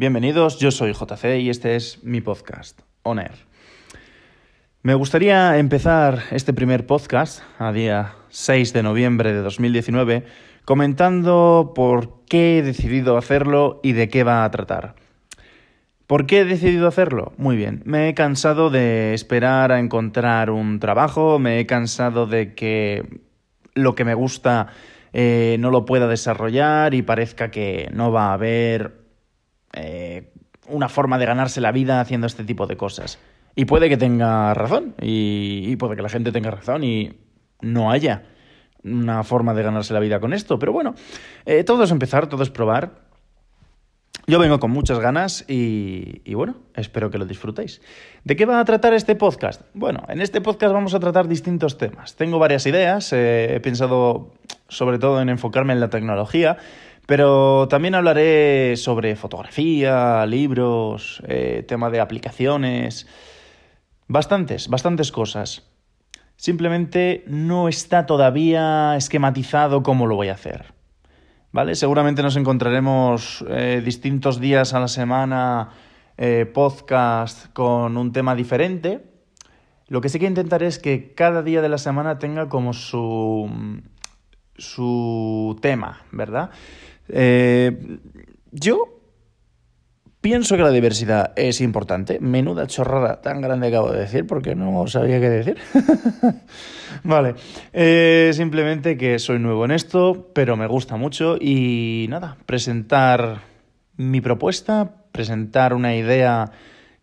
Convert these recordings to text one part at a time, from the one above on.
Bienvenidos, yo soy JC y este es mi podcast, Oner. Me gustaría empezar este primer podcast a día 6 de noviembre de 2019 comentando por qué he decidido hacerlo y de qué va a tratar. ¿Por qué he decidido hacerlo? Muy bien, me he cansado de esperar a encontrar un trabajo, me he cansado de que lo que me gusta eh, no lo pueda desarrollar y parezca que no va a haber eh, una forma de ganarse la vida haciendo este tipo de cosas. Y puede que tenga razón, y, puede que la gente tenga razón y no haya una forma de ganarse la vida con esto. Pero bueno, eh, todo es empezar, todo es probar. Yo vengo con muchas ganas y, bueno, espero que lo disfrutéis. ¿De qué va a tratar este podcast? Bueno, en este podcast vamos a tratar distintos temas. Tengo varias ideas, eh, he pensado sobre todo en enfocarme en la tecnología, pero también hablaré sobre fotografía, libros, eh, tema de aplicaciones, bastantes, bastantes cosas. Simplemente no está todavía esquematizado cómo lo voy a hacer. ¿Vale? Seguramente nos encontraremos eh, distintos días a la semana eh, podcast con un tema diferente. Lo que sí que intentaré es que cada día de la semana tenga como su, su tema, ¿verdad? Eh, yo pienso que la diversidad es importante. Menuda chorrada tan grande acabo de decir porque no sabía qué decir. vale. Eh, simplemente que soy nuevo en esto, pero me gusta mucho y nada, presentar mi propuesta, presentar una idea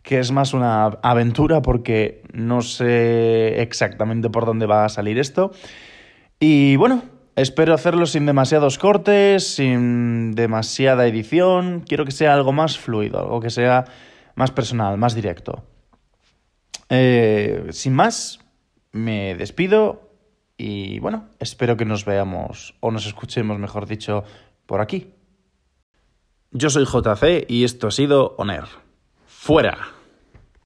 que es más una aventura porque no sé exactamente por dónde va a salir esto. Y bueno, Espero hacerlo sin demasiados cortes, sin demasiada edición. Quiero que sea algo más fluido, algo que sea más personal, más directo. Eh, sin más, me despido y bueno, espero que nos veamos o nos escuchemos, mejor dicho, por aquí. Yo soy JC y esto ha sido Oner. ¡Fuera!